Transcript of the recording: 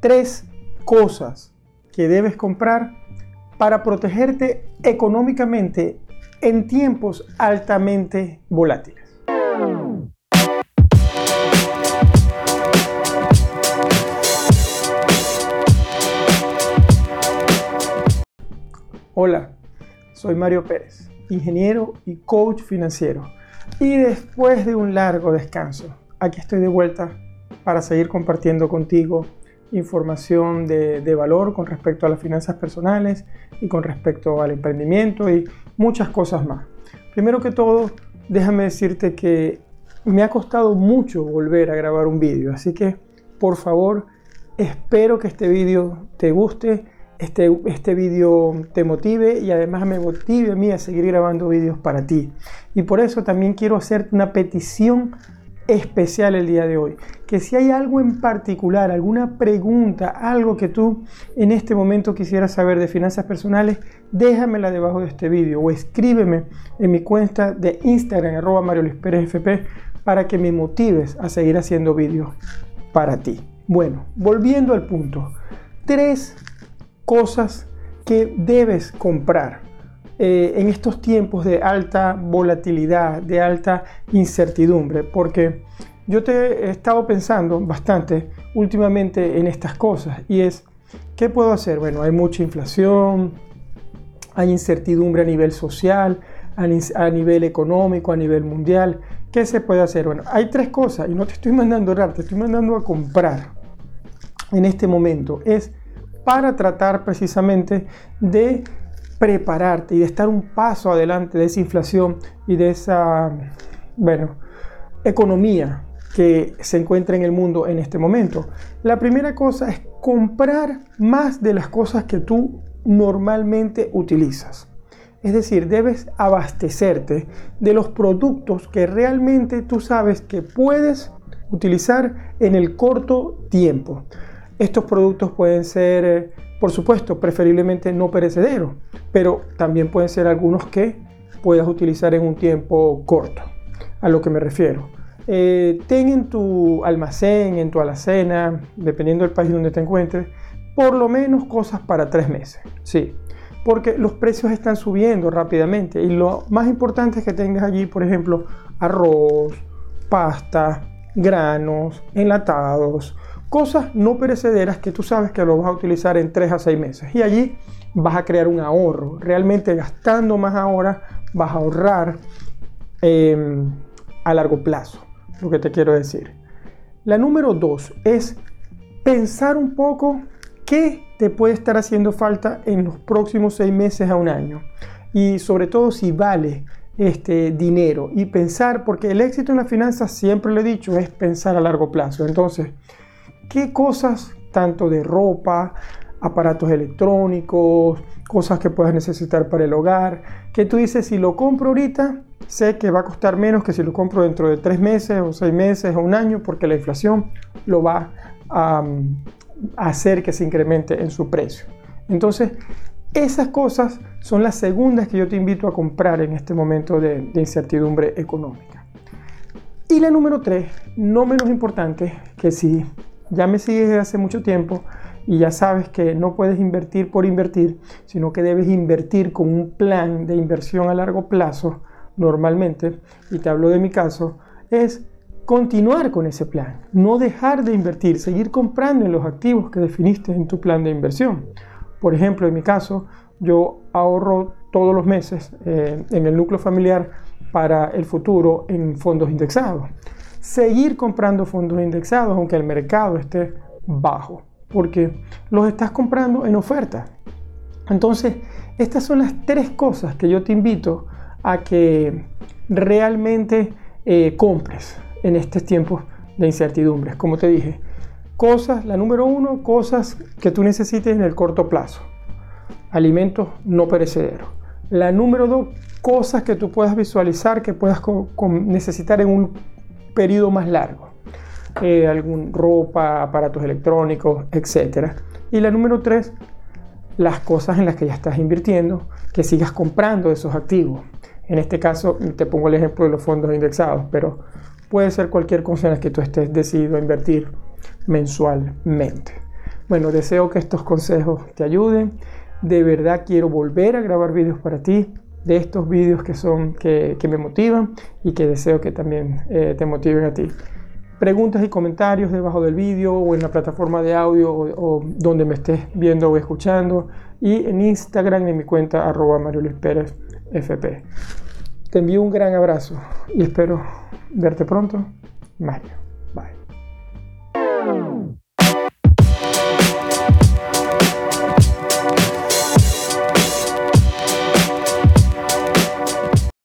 tres cosas que debes comprar para protegerte económicamente en tiempos altamente volátiles. Hola, soy Mario Pérez, ingeniero y coach financiero. Y después de un largo descanso, aquí estoy de vuelta para seguir compartiendo contigo información de, valor con respecto a las finanzas personales y con respecto al emprendimiento y muchas cosas más. Primero que todo, déjame decirte que me ha costado mucho volver a grabar un vídeo, así que por favor, espero que este vídeo te guste este, este vídeo te motive y además me motive a mí a seguir grabando vídeos para ti. Y por eso también quiero hacerte una petición especial el día de hoy. Que si hay algo en particular, alguna pregunta, algo que tú en este momento quisieras saber de finanzas personales, déjamela debajo de este vídeo o escríbeme en mi cuenta de Instagram, arroba Mario Luis Pérez FP, para que me motives a seguir haciendo vídeos para ti. Bueno, volviendo al punto. Tres cosas que debes comprar eh, en estos tiempos de alta volatilidad, de alta incertidumbre, porque yo te he estado pensando bastante últimamente en estas cosas y es, ¿qué puedo hacer? Bueno, hay mucha inflación, hay incertidumbre a nivel social, a, nivel económico, a nivel mundial. ¿Qué se puede hacer? Bueno, hay tres cosas y no te estoy mandando a orar, te estoy mandando a comprar en este momento. Es para tratar precisamente de prepararte y de estar un paso adelante de esa inflación y de esa, bueno, economía que se encuentra en el mundo en este momento. La primera cosa es comprar más de las cosas que tú normalmente utilizas. Es decir, debes abastecerte de los productos que realmente tú sabes que puedes utilizar en el corto tiempo. Estos productos pueden ser, eh, por supuesto, preferiblemente no perecederos, pero también pueden ser algunos que puedas utilizar en un tiempo corto, a lo que me refiero. Eh, ten en tu almacén, en tu alacena, dependiendo del país donde te encuentres, por lo menos cosas para tres meses. Sí, porque los precios están subiendo rápidamente y lo más importante es que tengas allí, por ejemplo, arroz, pasta, granos, enlatados, cosas no perecederas que tú sabes que lo vas a utilizar en 3 a 6 meses. Y allí vas a crear un ahorro. Realmente gastando más ahora vas a ahorrar em, a largo plazo, lo que te quiero decir. La número 2 es pensar un poco qué te puede estar haciendo falta en los próximos 6 meses a un año. Y sobre todo si vale este dinero y pensar, porque el éxito en las finanzas, siempre lo he dicho, es pensar a largo plazo. Entonces, qué cosas, tanto de ropa, aparatos electrónicos, cosas que puedas necesitar para el hogar, que tú dices, si lo compro ahorita, sé que va a costar menos que si lo compro dentro de tres meses o seis meses o un año, porque la inflación lo va a, hacer que se incremente en su precio. Entonces, esas cosas son las segundas que yo te invito a comprar en este momento de, de incertidumbre económica. Y la número tres, no menos importante, que si ya me sigues hace mucho tiempo y ya sabes que no puedes invertir por invertir, sino que debes invertir con un plan de inversión a largo plazo normalmente, y te hablo de mi caso, es continuar con ese plan, no dejar de invertir, seguir comprando en los activos que definiste en tu plan de inversión. Por ejemplo, en mi caso, yo ahorro todos los meses eh, en el núcleo familiar para el futuro en fondos indexados seguir comprando fondos indexados aunque el mercado esté bajo, porque los estás comprando en oferta. Entonces, estas son las tres cosas que yo te invito a que realmente eh, compres en estos tiempos de incertidumbres. Como te dije, cosas, la número uno, cosas que tú necesites en el corto plazo. Alimentos no perecederos. La número dos, cosas que tú puedas visualizar, que puedas necesitar en un periodo más largo. Eh, algún ropa, aparatos electrónicos, etc. Y la número tres, las cosas en las que ya estás invirtiendo, que sigas comprando esos activos. En este caso, te pongo el ejemplo de los fondos indexados, pero puede ser cualquier cosa en la que tú estés decidido a invertir mensualmente. Bueno, deseo que estos consejos te ayuden. De verdad quiero volver a grabar vídeos para ti, de estos vídeos que son que, me motivan y que deseo que también eh, te motiven a ti. Preguntas y comentarios debajo del vídeo o en la plataforma de audio o, donde me estés viendo o escuchando y en Instagram en mi cuenta arroba Mario Luis Pérez FP. Te envío un gran abrazo y espero verte pronto. Mario.